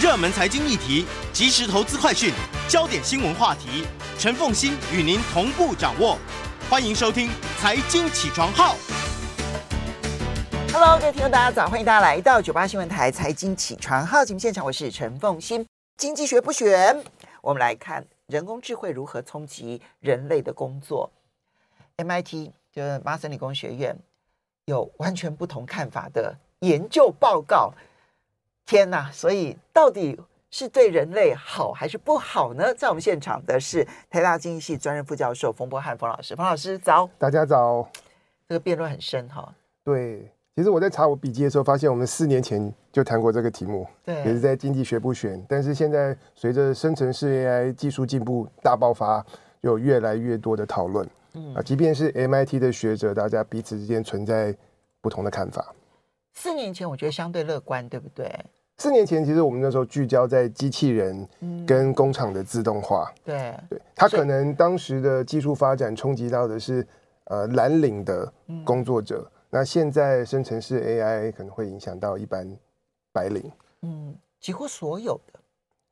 热门财经议题、即时投资快讯、焦点新闻话题，陈凤欣与您同步掌握。欢迎收听《财经起床号》。Hello，各位听众，大家早！欢迎大家来到九八新闻台《财经起床号》节目现场，我是陈凤欣。经济学不选，我们来看人工智慧如何冲击人类的工作。MIT 就是麻省理工学院有完全不同看法的研究报告。天哪！所以到底是对人类好还是不好呢？在我们现场的是台大经济系专任副教授冯博翰冯老师。冯老师早，大家早。这个辩论很深哈。对，其实我在查我笔记的时候，发现我们四年前就谈过这个题目，对，也是在经济学不选。但是现在随着生成式 AI 技术进步大爆发，有越来越多的讨论。嗯啊，即便是 MIT 的学者，大家彼此之间存在不同的看法。四年前我觉得相对乐观，对不对？四年前其实我们那时候聚焦在机器人跟工厂的自动化。嗯、对对，它可能当时的技术发展冲击到的是呃蓝领的工作者，嗯、那现在生成式 AI 可能会影响到一般白领。嗯，几乎所有的。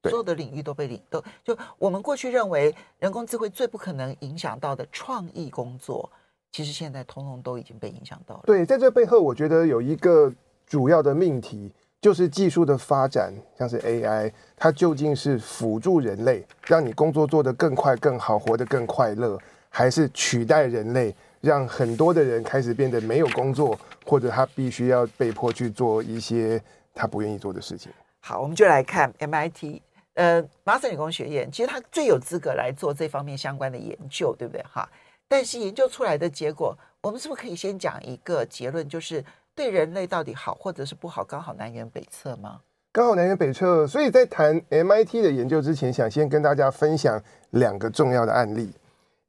所有的领域都被领都就我们过去认为人工智慧最不可能影响到的创意工作，其实现在通通都已经被影响到了。对，在这背后，我觉得有一个主要的命题，就是技术的发展，像是 AI，它究竟是辅助人类，让你工作做得更快、更好，活得更快乐，还是取代人类，让很多的人开始变得没有工作，或者他必须要被迫去做一些他不愿意做的事情。好，我们就来看 MIT。呃，麻省理工学院其实他最有资格来做这方面相关的研究，对不对？哈，但是研究出来的结果，我们是不是可以先讲一个结论，就是对人类到底好或者是不好，刚好南辕北辙吗？刚好南辕北辙。所以在谈 MIT 的研究之前，想先跟大家分享两个重要的案例。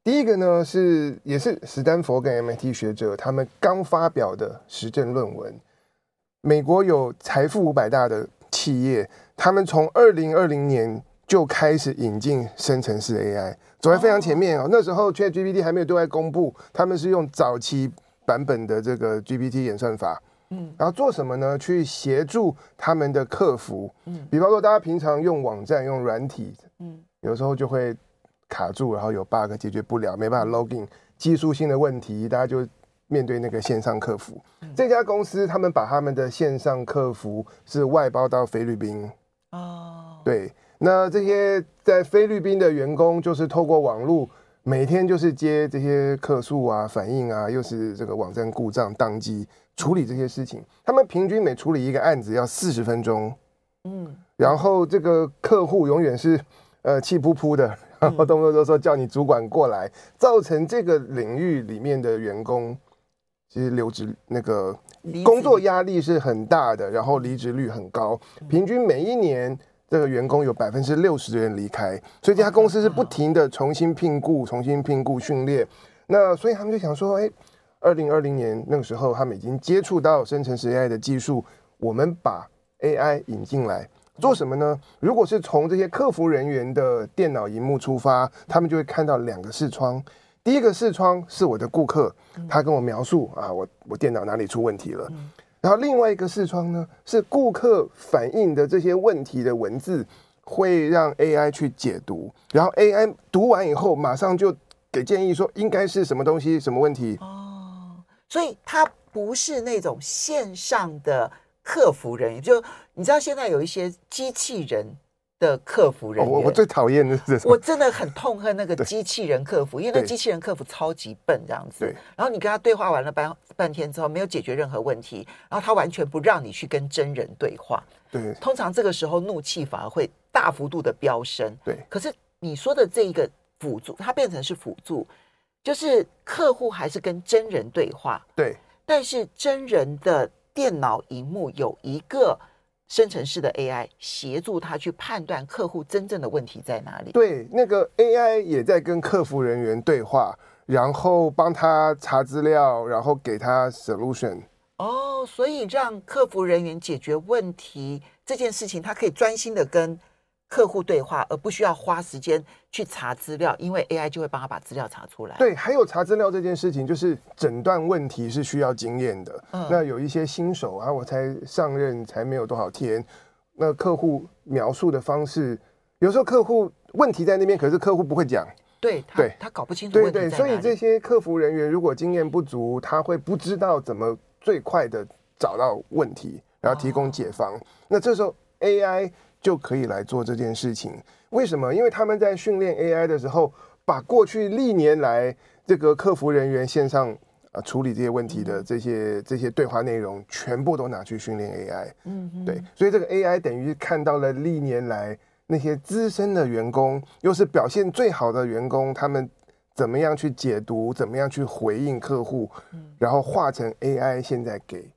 第一个呢是也是史丹佛跟 MIT 学者他们刚发表的实证论文。美国有财富五百大的企业。他们从二零二零年就开始引进生成式 AI，走在非常前面哦。那时候 ChatGPT 还没有对外公布，他们是用早期版本的这个 GPT 演算法，嗯，然后做什么呢？去协助他们的客服，嗯，比方说大家平常用网站用软体，嗯，有时候就会卡住，然后有 bug 解决不了，没办法 login，技术性的问题，大家就面对那个线上客服。这家公司他们把他们的线上客服是外包到菲律宾。哦，oh. 对，那这些在菲律宾的员工就是透过网络，每天就是接这些客诉啊、反应啊，又是这个网站故障、宕机，处理这些事情。他们平均每处理一个案子要四十分钟，嗯，然后这个客户永远是呃气扑扑的，然后动不动就说叫你主管过来，造成这个领域里面的员工其实留职那个。工作压力是很大的，然后离职率很高，平均每一年这个员工有百分之六十的人离开，所以这家公司是不停的重新聘雇、重新聘雇、训练。那所以他们就想说，哎，二零二零年那个时候，他们已经接触到生成式 AI 的技术，我们把 AI 引进来做什么呢？如果是从这些客服人员的电脑荧幕出发，他们就会看到两个视窗。第一个视窗是我的顾客，他跟我描述啊，我我电脑哪里出问题了。然后另外一个视窗呢，是顾客反映的这些问题的文字，会让 AI 去解读，然后 AI 读完以后，马上就给建议说应该是什么东西、什么问题。哦，所以它不是那种线上的客服人员，就你知道现在有一些机器人。的客服人员，我我最讨厌的是？我真的很痛恨那个机器人客服，因为那机器人客服超级笨，这样子。对。然后你跟他对话完了半半天之后，没有解决任何问题，然后他完全不让你去跟真人对话。对。通常这个时候怒气反而会大幅度的飙升。对。可是你说的这一个辅助，它变成是辅助，就是客户还是跟真人对话。对。但是真人的电脑荧幕有一个。生成式的 AI 协助他去判断客户真正的问题在哪里。对，那个 AI 也在跟客服人员对话，然后帮他查资料，然后给他 solution。哦，所以让客服人员解决问题这件事情，他可以专心的跟。客户对话，而不需要花时间去查资料，因为 AI 就会帮他把资料查出来。对，还有查资料这件事情，就是诊断问题是需要经验的。嗯，那有一些新手啊，我才上任才没有多少天，那客户描述的方式，有时候客户问题在那边，可是客户不会讲。对，他对他搞不清楚对对，所以这些客服人员如果经验不足，他会不知道怎么最快的找到问题，然后提供解方。哦、那这时候 AI 就可以来做这件事情。为什么？因为他们在训练 AI 的时候，把过去历年来这个客服人员线上啊处理这些问题的这些、嗯、这些对话内容，全部都拿去训练 AI。嗯，对，所以这个 AI 等于看到了历年来。那些资深的员工，又是表现最好的员工，他们怎么样去解读，怎么样去回应客户，然后化成 AI，现在给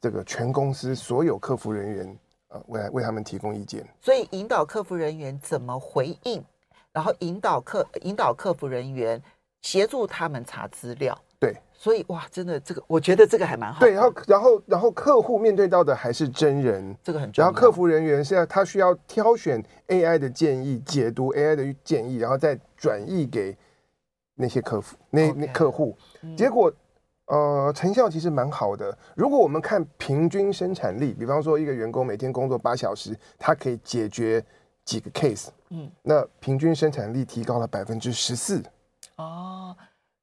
这个全公司所有客服人员，呃，为为他们提供意见。所以引导客服人员怎么回应，然后引导客引导客服人员协助他们查资料。对，所以哇，真的这个，我觉得这个还蛮好。对，然后然后然后客户面对到的还是真人，这个很重要。然后客服人员现在他需要挑选 AI 的建议，解读 AI 的建议，然后再转译给那些客服那.那客户。结果呃，成效其实蛮好的。如果我们看平均生产力，比方说一个员工每天工作八小时，他可以解决几个 case，嗯，那平均生产力提高了百分之十四。哦。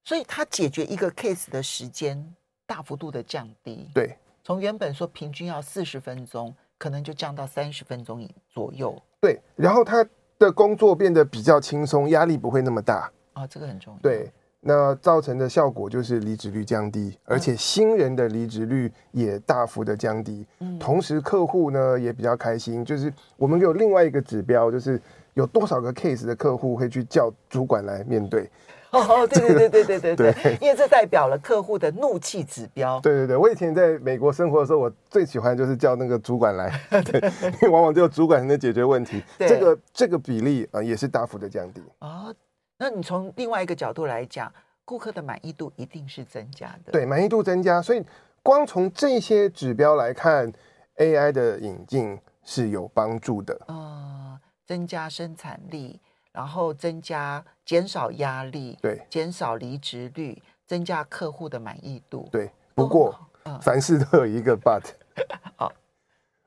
所以，他解决一个 case 的时间大幅度的降低。对，从原本说平均要四十分钟，可能就降到三十分钟左右。对，然后他的工作变得比较轻松，压力不会那么大。啊、哦，这个很重要。对，那造成的效果就是离职率降低，而且新人的离职率也大幅的降低。嗯，同时客户呢也比较开心，就是我们有另外一个指标，就是有多少个 case 的客户会去叫主管来面对。哦，对对对对对对对，对，因为这代表了客户的怒气指标。对对对，我以前在美国生活的时候，我最喜欢就是叫那个主管来，对，因为往往只有主管才能解决问题。这个这个比例啊，也是大幅的降低。哦，那你从另外一个角度来讲，顾客的满意度一定是增加的。对，满意度增加，所以光从这些指标来看，AI 的引进是有帮助的。啊、呃，增加生产力。然后增加、减少压力，对，减少离职率，增加客户的满意度，对。不过，嗯、凡事都有一个 but，好，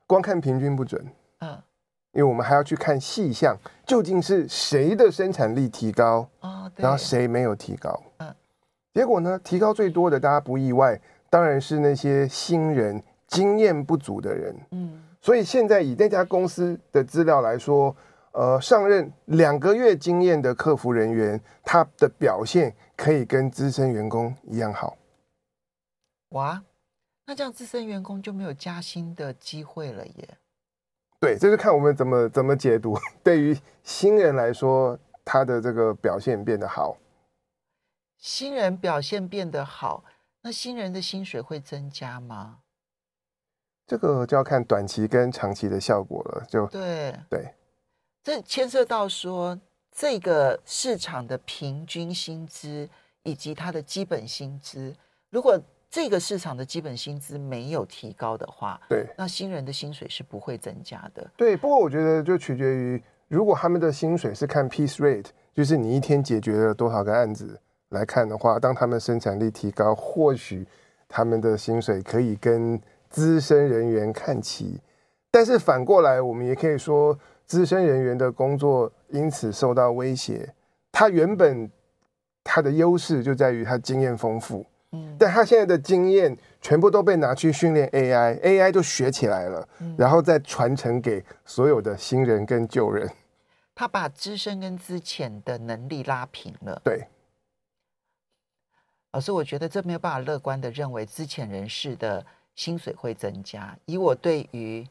光看平均不准，嗯，因为我们还要去看细项，究竟是谁的生产力提高，哦，然后谁没有提高，嗯，结果呢，提高最多的，大家不意外，当然是那些新人、经验不足的人，嗯，所以现在以那家公司的资料来说。呃，上任两个月经验的客服人员，他的表现可以跟资深员工一样好。哇，那这样资深员工就没有加薪的机会了耶？对，这是看我们怎么怎么解读。对于新人来说，他的这个表现变得好。新人表现变得好，那新人的薪水会增加吗？这个就要看短期跟长期的效果了。就对对。这牵涉到说，这个市场的平均薪资以及它的基本薪资，如果这个市场的基本薪资没有提高的话，对，那新人的薪水是不会增加的。对，不过我觉得就取决于，如果他们的薪水是看 piece rate，就是你一天解决了多少个案子来看的话，当他们生产力提高，或许他们的薪水可以跟资深人员看齐。但是反过来，我们也可以说。资深人员的工作因此受到威胁。他原本他的优势就在于他经验丰富，嗯，但他现在的经验全部都被拿去训练 AI，AI 就学起来了，然后再传承给所有的新人跟旧人。他把资深跟资浅的能力拉平了。对，老师，我觉得这没有办法乐观的认为资浅人士的薪水会增加。以我对于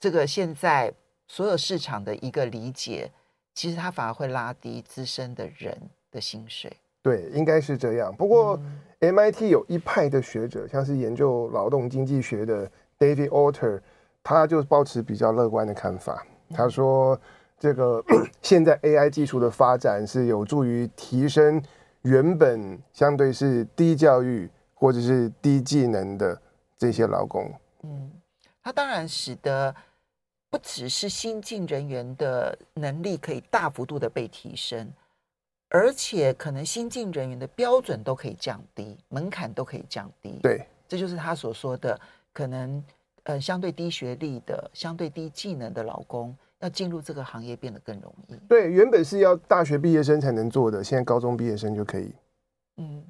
这个现在。所有市场的一个理解，其实他反而会拉低资深的人的薪水。对，应该是这样。不过，MIT 有一派的学者，像是研究劳动经济学的 David Autor，他就保持比较乐观的看法。他说，这个 现在 AI 技术的发展是有助于提升原本相对是低教育或者是低技能的这些劳工。嗯，他当然使得。不只是新进人员的能力可以大幅度的被提升，而且可能新进人员的标准都可以降低，门槛都可以降低。对，这就是他所说的，可能呃相对低学历的、相对低技能的劳工，要进入这个行业变得更容易。对，原本是要大学毕业生才能做的，现在高中毕业生就可以。嗯，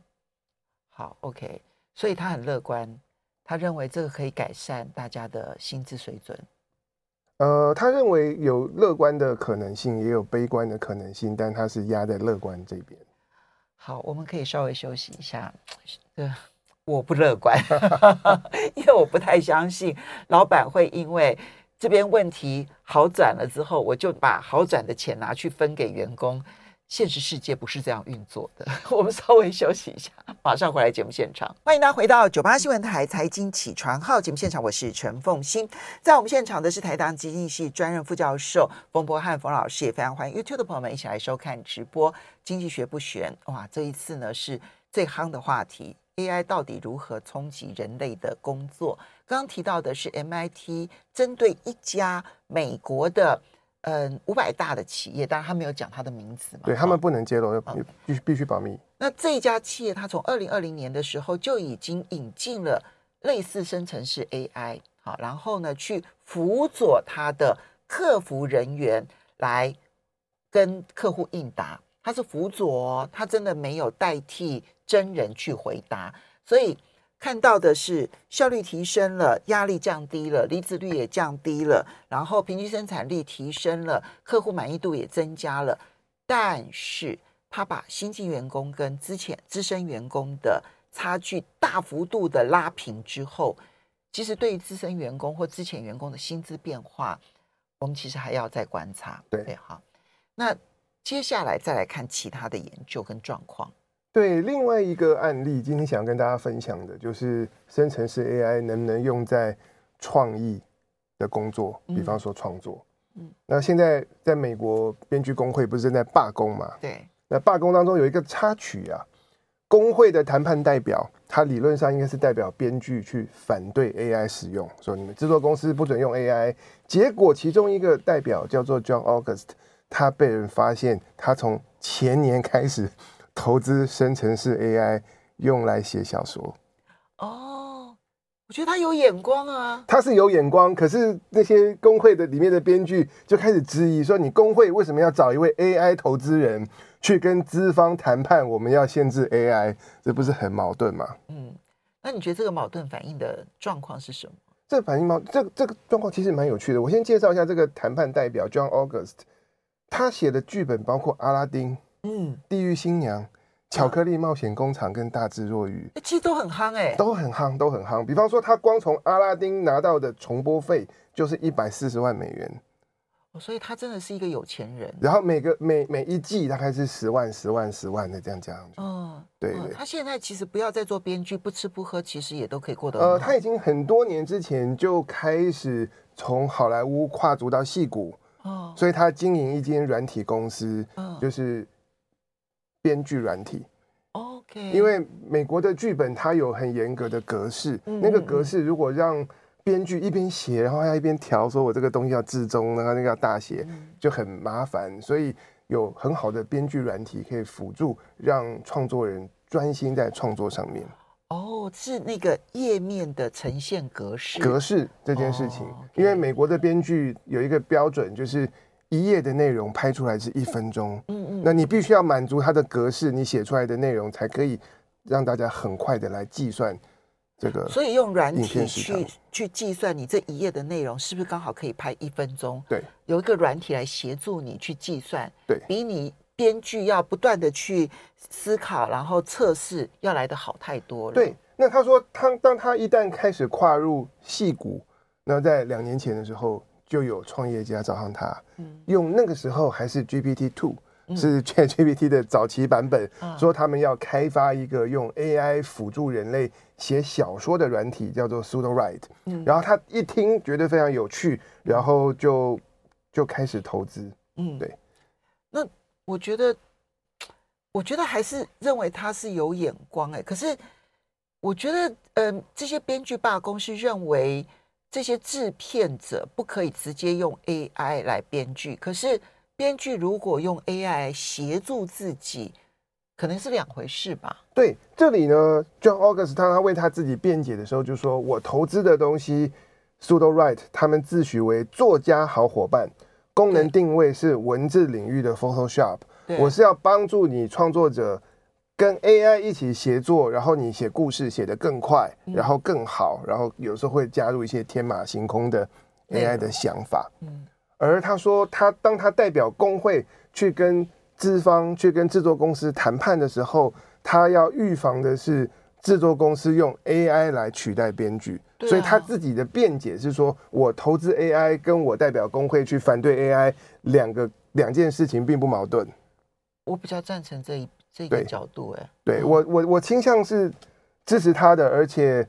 好，OK，所以他很乐观，他认为这个可以改善大家的薪资水准。呃，他认为有乐观的可能性，也有悲观的可能性，但他是压在乐观这边。好，我们可以稍微休息一下。呃，我不乐观，因为我不太相信老板会因为这边问题好转了之后，我就把好转的钱拿去分给员工。现实世界不是这样运作的。我们稍微休息一下，马上回来节目现场。欢迎大家回到九八新闻台财经起床号节目现场，我是陈凤欣。在我们现场的是台大经济系专任副教授冯柏翰冯老师，也非常欢迎 YouTube 的朋友们一起来收看直播。经济学不悬哇，这一次呢是最夯的话题，AI 到底如何冲击人类的工作？刚刚提到的是 MIT 针对一家美国的。嗯，五百大的企业，当然他没有讲他的名字嘛，对他们不能揭露，必必须必须保密。那这一家企业，它从二零二零年的时候就已经引进了类似生成式 AI，好，然后呢，去辅佐他的客服人员来跟客户应答。他是辅佐，他真的没有代替真人去回答，所以。看到的是效率提升了，压力降低了，离职率也降低了，然后平均生产力提升了，客户满意度也增加了。但是他把新进员工跟之前资深员工的差距大幅度的拉平之后，其实对于资深员工或之前员工的薪资变化，我们其实还要再观察。对，对，好。那接下来再来看其他的研究跟状况。对，另外一个案例，今天想要跟大家分享的就是生成式 AI 能不能用在创意的工作，比方说创作。嗯，那现在在美国编剧工会不是正在罢工嘛？对。那罢工当中有一个插曲啊，工会的谈判代表，他理论上应该是代表编剧去反对 AI 使用，说你们制作公司不准用 AI。结果其中一个代表叫做 John August，他被人发现，他从前年开始。投资生成式 AI 用来写小说，哦，我觉得他有眼光啊。他是有眼光，可是那些工会的里面的编剧就开始质疑说：“你工会为什么要找一位 AI 投资人去跟资方谈判？我们要限制 AI，这不是很矛盾吗？”嗯，那你觉得这个矛盾反映的状况是什么？这反映矛这个、这个状况其实蛮有趣的。我先介绍一下这个谈判代表 John August，他写的剧本包括《阿拉丁》。嗯，地狱新娘、巧克力冒险工厂跟大智若愚，其实都很夯哎，都很夯，都很夯。比方说，他光从阿拉丁拿到的重播费就是一百四十万美元，哦，所以他真的是一个有钱人。然后每个每每一季大概是十万、十万、十万的这样这样子。嗯，对，他现在其实不要再做编剧，不吃不喝，其实也都可以过得。呃，他已经很多年之前就开始从好莱坞跨足到戏谷，哦，所以他经营一间软体公司，哦，就是。编剧软体，OK，因为美国的剧本它有很严格的格式，那个格式如果让编剧一边写，然后还要一边调，说我这个东西要置中，然后那个要大写，就很麻烦。所以有很好的编剧软体可以辅助，让创作人专心在创作上面。哦，是那个页面的呈现格式，格式这件事情，因为美国的编剧有一个标准，就是。一页的内容拍出来是一分钟，嗯嗯，那你必须要满足它的格式，你写出来的内容才可以让大家很快的来计算这个。所以用软体去去计算你这一页的内容是不是刚好可以拍一分钟？对，有一个软体来协助你去计算，对，比你编剧要不断的去思考然后测试要来的好太多了。对，那他说他当他一旦开始跨入戏骨，那在两年前的时候。就有创业家找上他，用那个时候还是 GPT Two，是 ChatGPT 的早期版本，说他们要开发一个用 AI 辅助人类写小说的软体，叫做 Sudowrite。然后他一听觉得非常有趣，然后就就开始投资。嗯，对。那我觉得，我觉得还是认为他是有眼光哎。可是我觉得，嗯，这些编剧罢工是认为。这些制片者不可以直接用 AI 来编剧，可是编剧如果用 AI 协助自己，可能是两回事吧？对，这里呢，John August 他他为他自己辩解的时候就说：“我投资的东西 SudoWrite 他们自诩为作家好伙伴，功能定位是文字领域的 Photoshop。我是要帮助你创作者跟 AI 一起协作，然后你写故事写得更快，然后更好，然后有时候会加入一些天马行空的 AI 的想法。嗯而他说，他当他代表工会去跟资方、去跟制作公司谈判的时候，他要预防的是制作公司用 AI 来取代编剧。所以他自己的辩解是说，我投资 AI 跟我代表工会去反对 AI 两个两件事情并不矛盾。我比较赞成这一这个角度，欸，哎，对我我我倾向是支持他的，而且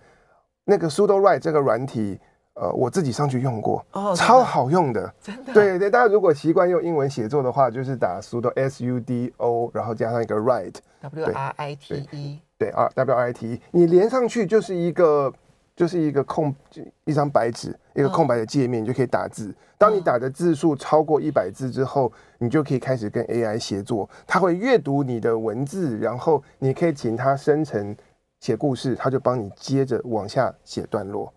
那个 SudoWrite 这个软体，呃，我自己上去用过，哦，超好用的，真的，对对，大家如果习惯用英文写作的话，就是打 Sudo S U D O，然后加上一个 Write W R I T E，对啊 W R I T E，你连上去就是一个。就是一个空一张白纸，一个空白的界面，你就可以打字。当你打的字数超过一百字之后，你就可以开始跟 AI 协作。它会阅读你的文字，然后你可以请它生成写故事，它就帮你接着往下写段落。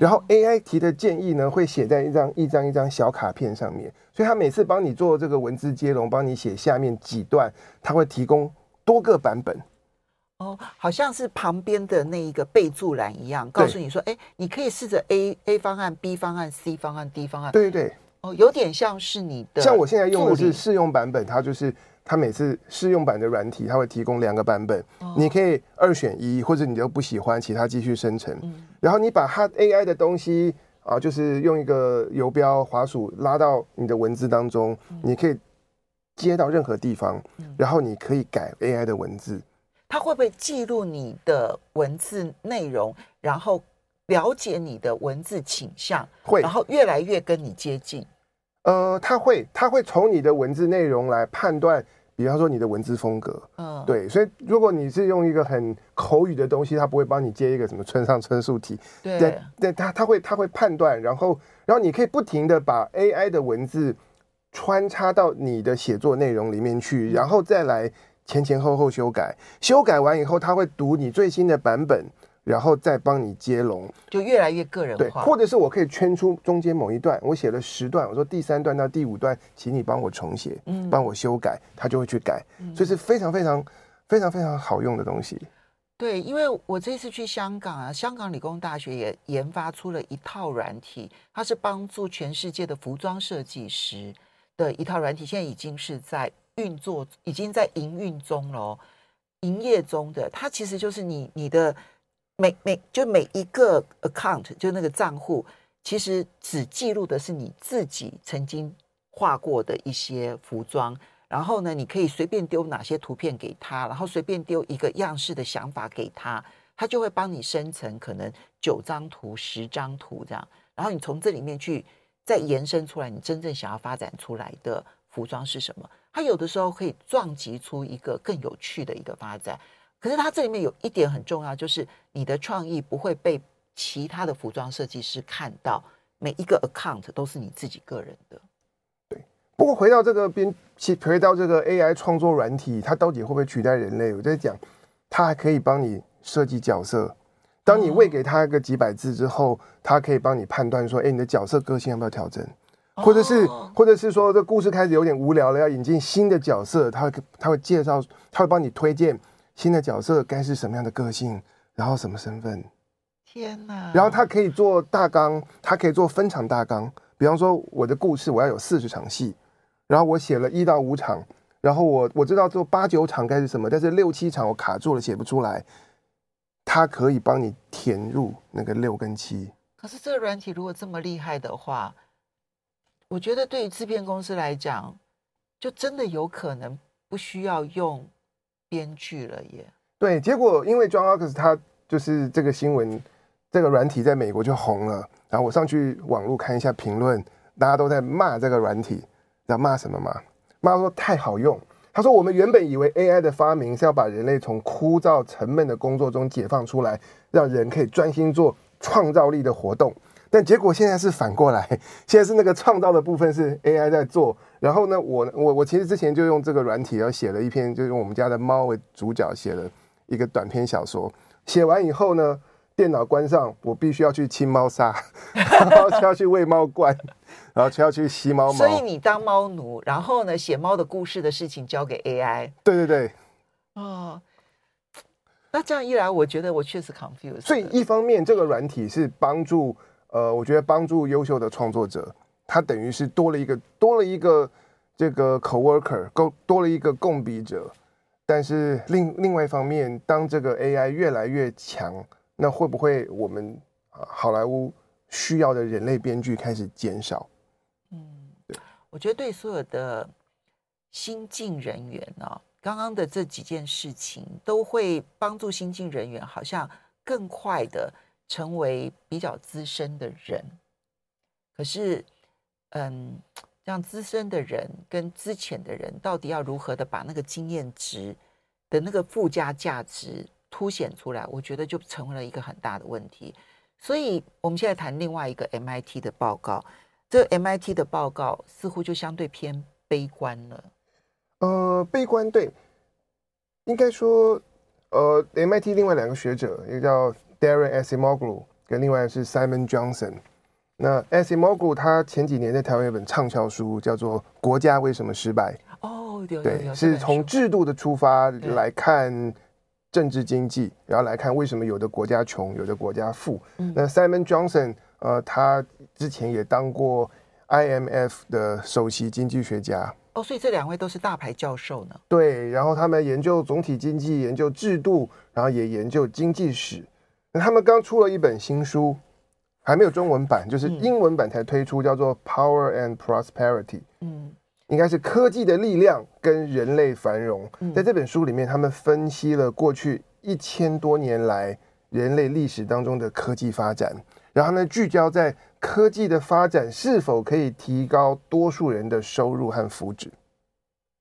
然后 AI 提的建议呢，会写在一张一张一张小卡片上面，所以它每次帮你做这个文字接龙，帮你写下面几段，它会提供多个版本。哦，好像是旁边的那一个备注栏一样，告诉你说，哎，你可以试着 A A 方案、B 方案、C 方案、D 方案。对对对。哦，有点像是你的。像我现在用的是试用版本，它就是它每次试用版的软体，它会提供两个版本，哦、你可以二选一，或者你都不喜欢，其他继续生成。嗯、然后你把它 AI 的东西啊，就是用一个游标滑鼠拉到你的文字当中，嗯、你可以接到任何地方，嗯、然后你可以改 AI 的文字。它会不会记录你的文字内容，然后了解你的文字倾向，会，然后越来越跟你接近？呃，它会，它会从你的文字内容来判断，比方说你的文字风格。嗯，对，所以如果你是用一个很口语的东西，它不会帮你接一个什么村上春树体。对，对，对，它它会它会判断，然后然后你可以不停的把 AI 的文字穿插到你的写作内容里面去，然后再来。前前后后修改，修改完以后，他会读你最新的版本，然后再帮你接龙，就越来越个人化。对，或者是我可以圈出中间某一段，我写了十段，我说第三段到第五段，请你帮我重写，嗯，帮我修改，他就会去改，嗯，所以是非常非常非常非常好用的东西。对，因为我这次去香港啊，香港理工大学也研发出了一套软体，它是帮助全世界的服装设计师的一套软体，现在已经是在。运作已经在营运中了，营业中的它其实就是你你的每每就每一个 account 就那个账户，其实只记录的是你自己曾经画过的一些服装，然后呢，你可以随便丢哪些图片给他，然后随便丢一个样式的想法给他，他就会帮你生成可能九张图、十张图这样，然后你从这里面去再延伸出来，你真正想要发展出来的服装是什么？它有的时候可以撞击出一个更有趣的一个发展，可是它这里面有一点很重要，就是你的创意不会被其他的服装设计师看到，每一个 account 都是你自己个人的。对，不过回到这个边，回到这个 AI 创作软体，它到底会不会取代人类？我在讲，它还可以帮你设计角色。当你喂给它一个几百字之后，它可以帮你判断说，哎，你的角色个性要不要调整？或者是，或者是说，这故事开始有点无聊了，要引进新的角色，他会他会介绍，他会帮你推荐新的角色该是什么样的个性，然后什么身份。天哪！然后他可以做大纲，他可以做分场大纲。比方说，我的故事我要有四十场戏，然后我写了一到五场，然后我我知道做八九场该是什么，但是六七场我卡住了，写不出来。他可以帮你填入那个六跟七。可是这个软体如果这么厉害的话，我觉得对于制片公司来讲，就真的有可能不需要用编剧了耶。对，结果因为 John Ox 他就是这个新闻，这个软体在美国就红了。然后我上去网络看一下评论，大家都在骂这个软体，知道骂什么吗？骂说太好用。他说我们原本以为 AI 的发明是要把人类从枯燥沉闷的工作中解放出来，让人可以专心做创造力的活动。但结果现在是反过来，现在是那个创造的部分是 AI 在做。然后呢，我我我其实之前就用这个软体，然后写了一篇，就用我们家的猫为主角写了一个短篇小说。写完以后呢，电脑关上，我必须要去清猫砂，然后就要去喂猫罐，然后就要去吸猫毛。所以你当猫奴，然后呢，写猫的故事的事情交给 AI。对对对。哦，那这样一来，我觉得我确实 confused。所以一方面，这个软体是帮助呃，我觉得帮助优秀的创作者，他等于是多了一个多了一个这个 coworker，多多了一个共笔者。但是另另外一方面，当这个 AI 越来越强，那会不会我们啊好莱坞需要的人类编剧开始减少？嗯，对，我觉得对所有的新进人员呢、哦，刚刚的这几件事情都会帮助新进人员，好像更快的成为比较资深的人。可是，嗯。让资深的人跟资浅的人到底要如何的把那个经验值的那个附加价值凸显出来？我觉得就成为了一个很大的问题。所以，我们现在谈另外一个 MIT 的报告，这 MIT 的报告似乎就相对偏悲观了。呃，悲观对，应该说，呃，MIT 另外两个学者，一个叫 Daron Asimoglu，跟另外是 Simon Johnson。那 Asimoglu 他前几年在台湾有本畅销书，叫做《国家为什么失败》。哦，对对，是从制度的出发来看政治经济，然后来看为什么有的国家穷，有的国家富。嗯、那 Simon Johnson，呃，他之前也当过 IMF 的首席经济学家。哦，所以这两位都是大牌教授呢。对，然后他们研究总体经济，研究制度，然后也研究经济史。那他们刚出了一本新书。还没有中文版，就是英文版才推出，叫做《Power and Prosperity》。嗯，应该是科技的力量跟人类繁荣。在这本书里面，他们分析了过去一千多年来人类历史当中的科技发展，然后呢，聚焦在科技的发展是否可以提高多数人的收入和福祉。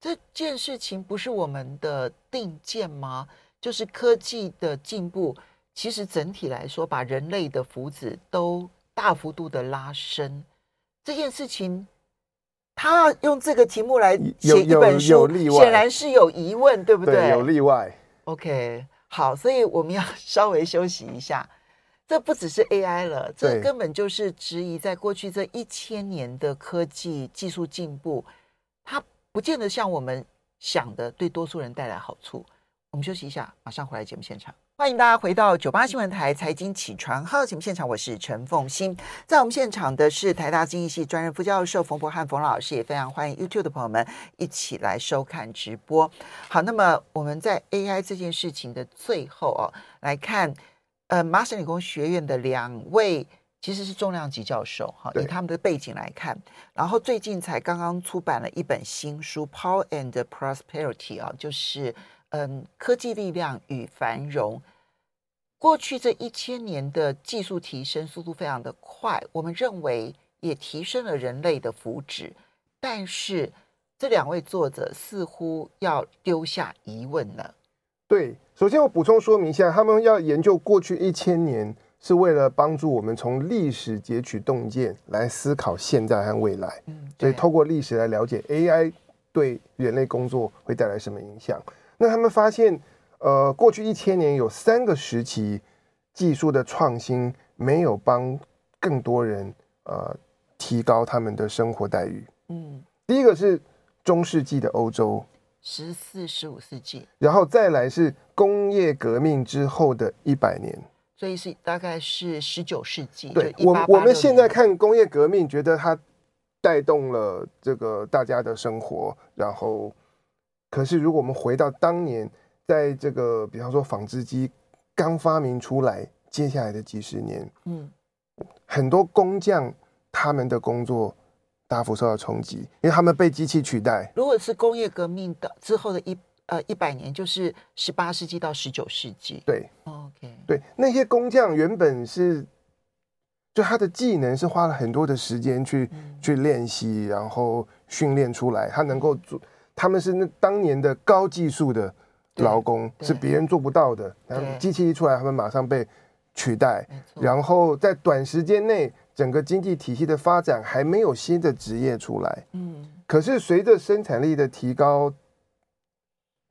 这件事情不是我们的定见吗？就是科技的进步。其实整体来说，把人类的福祉都大幅度的拉伸，这件事情，他用这个题目来写一本书，显然是有疑问，对不对？对，有例外。OK，好，所以我们要 稍微休息一下。这不只是 AI 了，这根本就是质疑在过去这一千年的科技技术进步，它不见得像我们想的对多数人带来好处。我们休息一下，马上回来节目现场。欢迎大家回到九八新闻台财经起床号节目现场，我是陈凤欣。在我们现场的是台大经济系专任副教授冯博翰冯老师，也非常欢迎 YouTube 的朋友们一起来收看直播。好，那么我们在 AI 这件事情的最后哦，来看呃麻省理工学院的两位其实是重量级教授哈，以他们的背景来看，然后最近才刚刚出版了一本新书《Power and Prosperity》啊，就是。嗯，科技力量与繁荣，过去这一千年的技术提升速度非常的快，我们认为也提升了人类的福祉。但是这两位作者似乎要丢下疑问了。对，首先我补充说明一下，他们要研究过去一千年，是为了帮助我们从历史截取洞见，来思考现在和未来。嗯，所以透过历史来了解 AI 对人类工作会带来什么影响。那他们发现，呃，过去一千年有三个时期，技术的创新没有帮更多人呃提高他们的生活待遇。嗯，第一个是中世纪的欧洲，十四、十五世纪，然后再来是工业革命之后的一百年，所以是大概是十九世纪。对，我我们现在看工业革命，觉得它带动了这个大家的生活，然后。可是，如果我们回到当年，在这个比方说纺织机刚发明出来，接下来的几十年，嗯，很多工匠他们的工作大幅受到冲击，因为他们被机器取代。如果是工业革命的之后的一呃一百年，就是十八世纪到十九世纪。对，OK，对，那些工匠原本是，就他的技能是花了很多的时间去、嗯、去练习，然后训练出来，他能够做。他们是那当年的高技术的劳工，是别人做不到的。然后机器一出来，他们马上被取代。然后在短时间内，整个经济体系的发展还没有新的职业出来。嗯。可是随着生产力的提高，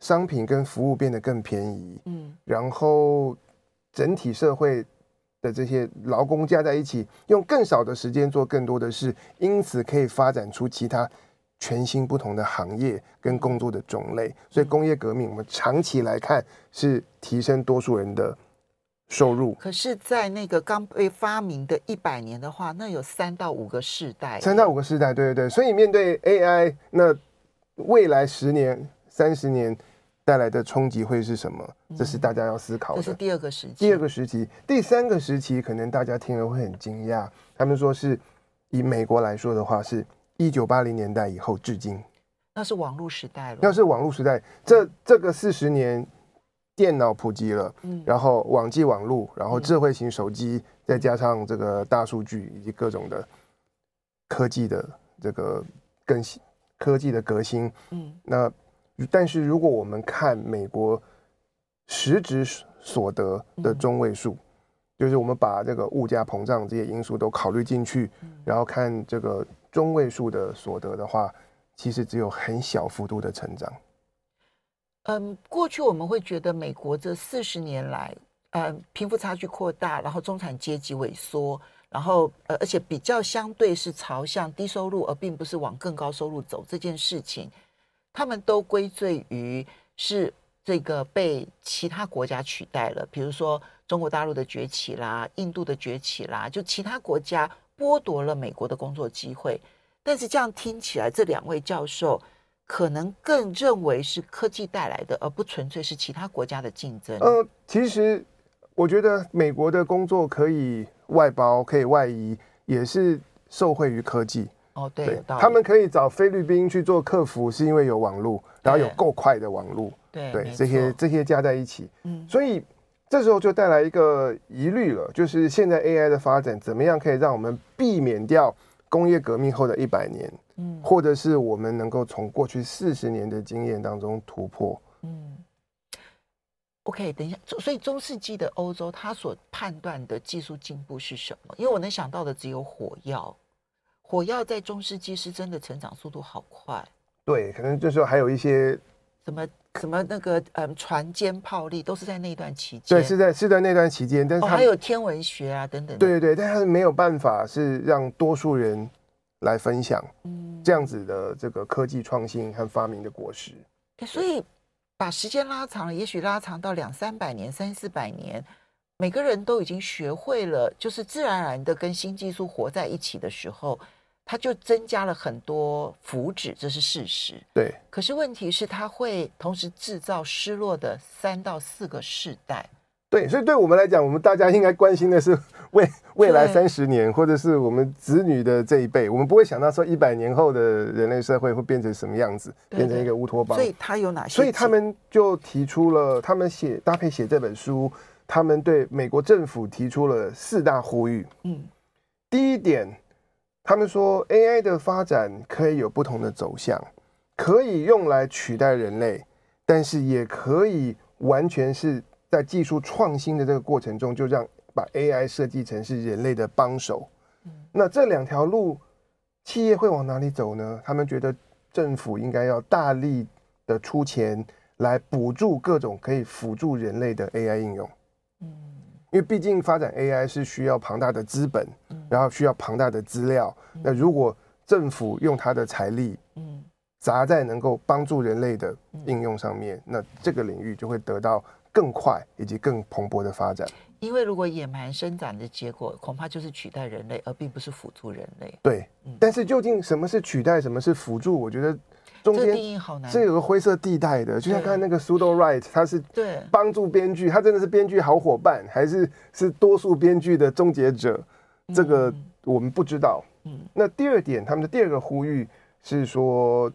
商品跟服务变得更便宜。嗯。然后整体社会的这些劳工加在一起，用更少的时间做更多的事，因此可以发展出其他全新不同的行业跟工作的种类。所以工业革命，我们长期来看是提升多数人的收入。可是，在那个刚被发明的一百年的话，那有三到五个世代，三到五个世代，对对对。所以面对 AI，那未来十年、三十年。带来的冲击会是什么？这是大家要思考的。这是第二个时期。第二个时期，第三个时期，可能大家听了会很惊讶。他们说是以美国来说的话，是一九八零年代以后至今，那是网络时代了。那是网络时代。这这个四十年，电脑普及了，嗯，然后网际网络，然后智慧型手机，再加上这个大数据以及各种的科技的这个更新，科技的革新，嗯，那。但是，如果我们看美国实质所得的中位数，就是我们把这个物价膨胀这些因素都考虑进去，然后看这个中位数的所得的话，其实只有很小幅度的成长。嗯，过去我们会觉得美国这四十年来，嗯，贫富差距扩大，然后中产阶级萎缩，然后呃，而且比较相对是朝向低收入，而并不是往更高收入走这件事情。他们都归罪于是这个被其他国家取代了，比如说中国大陆的崛起啦、印度的崛起啦，就其他国家剥夺了美国的工作机会。但是这样听起来，这两位教授可能更认为是科技带来的，而不纯粹是其他国家的竞争。呃，其实我觉得美国的工作可以外包、可以外移，也是受惠于科技。哦，对，他们可以找菲律宾去做客服，是因为有网络，然后有够快的网络，对，对，这些这些加在一起，嗯，所以这时候就带来一个疑虑了，就是现在 AI 的发展怎么样可以让我们避免掉工业革命后的一百年，嗯，或者是我们能够从过去四十年的经验当中突破，嗯，OK，等一下，所以中世纪的欧洲，他所判断的技术进步是什么？因为我能想到的只有火药。火药在中世纪是真的成长速度好快，对，可能就是还有一些什么什么那个嗯船坚炮利都是在那段期间，对，是在是在那段期间，但是、哦、还有天文学啊等等，对对对，但是没有办法是让多数人来分享，嗯，这样子的这个科技创新和发明的果实，所以把时间拉长了，也许拉长到两三百年、三四百年。每个人都已经学会了，就是自然而然的跟新技术活在一起的时候，它就增加了很多福祉，这是事实。对。可是问题是，它会同时制造失落的三到四个世代。对，所以对我们来讲，我们大家应该关心的是未未来三十年，或者是我们子女的这一辈。我们不会想到说一百年后的人类社会会变成什么样子，变成一个乌托邦。所以他有哪些？所以他们就提出了，他们写搭配写这本书。他们对美国政府提出了四大呼吁。嗯，第一点，他们说 AI 的发展可以有不同的走向，可以用来取代人类，但是也可以完全是在技术创新的这个过程中，就让把 AI 设计成是人类的帮手。那这两条路，企业会往哪里走呢？他们觉得政府应该要大力的出钱来补助各种可以辅助人类的 AI 应用。因为毕竟发展 AI 是需要庞大的资本，然后需要庞大的资料。那如果政府用它的财力，砸在能够帮助人类的应用上面，那这个领域就会得到更快以及更蓬勃的发展。因为如果野蛮生长的结果，恐怕就是取代人类，而并不是辅助人类。对，但是究竟什么是取代，什么是辅助？我觉得。中间是有个灰色地带的，就像刚才那个 pseudo right，他是对帮助编剧，他真的是编剧好伙伴，还是是多数编剧的终结者？这个我们不知道。嗯，那第二点，他们的第二个呼吁是说，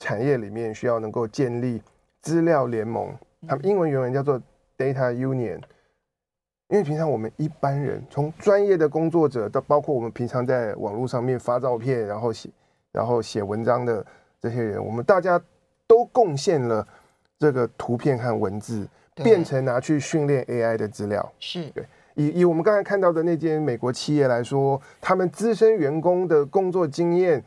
产业里面需要能够建立资料联盟，他们英文原文叫做 data union。因为平常我们一般人，从专业的工作者到包括我们平常在网络上面发照片，然后写然后写文章的。这些人，我们大家都贡献了这个图片和文字，变成拿去训练 AI 的资料。是对。以以我们刚才看到的那间美国企业来说，他们资深员工的工作经验，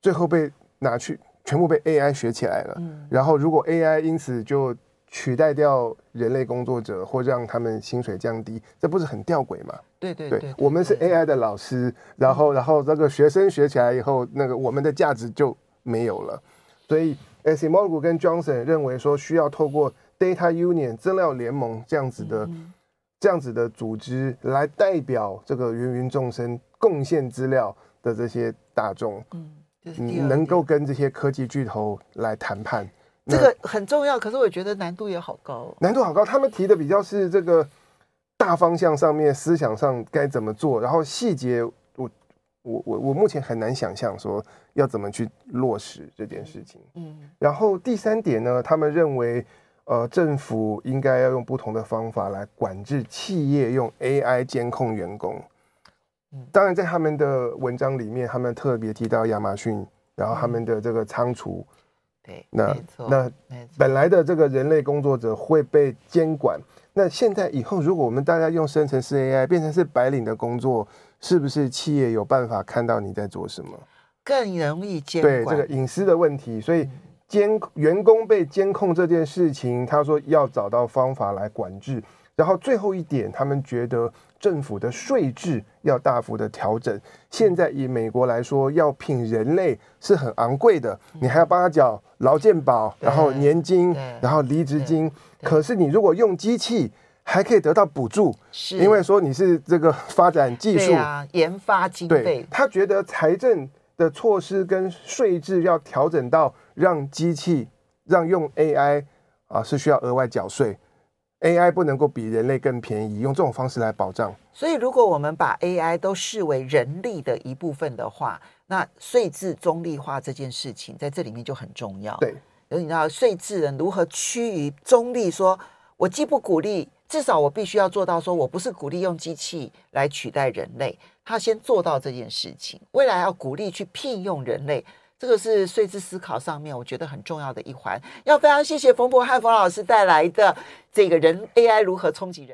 最后被拿去全部被 AI 学起来了。嗯。然后，如果 AI 因此就取代掉人类工作者，或让他们薪水降低，这不是很吊诡吗？对对对，对，我们是 AI 的老师，然后然后这个学生学起来以后，那个我们的价值就没有了。所以 Acemoglu 跟 Johnson 认为说，需要透过 Data Union 资料联盟这样子的、嗯、这样子的组织来代表这个芸芸众生贡献资料的这些大众，嗯，能够跟这些科技巨头来谈判。这个很重要，可是我觉得难度也好高哦。难度好高，他们提的比较是这个大方向上面思想上该怎么做，然后细节我我我我目前很难想象说要怎么去落实这件事情。嗯，然后第三点呢，他们认为呃政府应该要用不同的方法来管制企业用 AI 监控员工。嗯，当然在他们的文章里面，他们特别提到亚马逊，然后他们的这个仓储。对那那本来的这个人类工作者会被监管，那现在以后如果我们大家用生成式 AI 变成是白领的工作，是不是企业有办法看到你在做什么？更容易监管。对这个隐私的问题，所以监员工被监控这件事情，他说要找到方法来管制。然后最后一点，他们觉得。政府的税制要大幅的调整。现在以美国来说，要聘人类是很昂贵的，你还要帮他缴劳健保，然后年金，然后离职金。可是你如果用机器，还可以得到补助，是因为说你是这个发展技术啊，研发经费。他觉得财政的措施跟税制要调整到让机器让用 AI 啊是需要额外缴税。AI 不能够比人类更便宜，用这种方式来保障。所以，如果我们把 AI 都视为人力的一部分的话，那税制中立化这件事情在这里面就很重要。对，而你知道税制人如何趋于中立？说我既不鼓励，至少我必须要做到，说我不是鼓励用机器来取代人类，他先做到这件事情。未来要鼓励去聘用人类。这个是税制思考上面，我觉得很重要的一环。要非常谢谢冯博汉冯老师带来的这个人 AI 如何冲击人。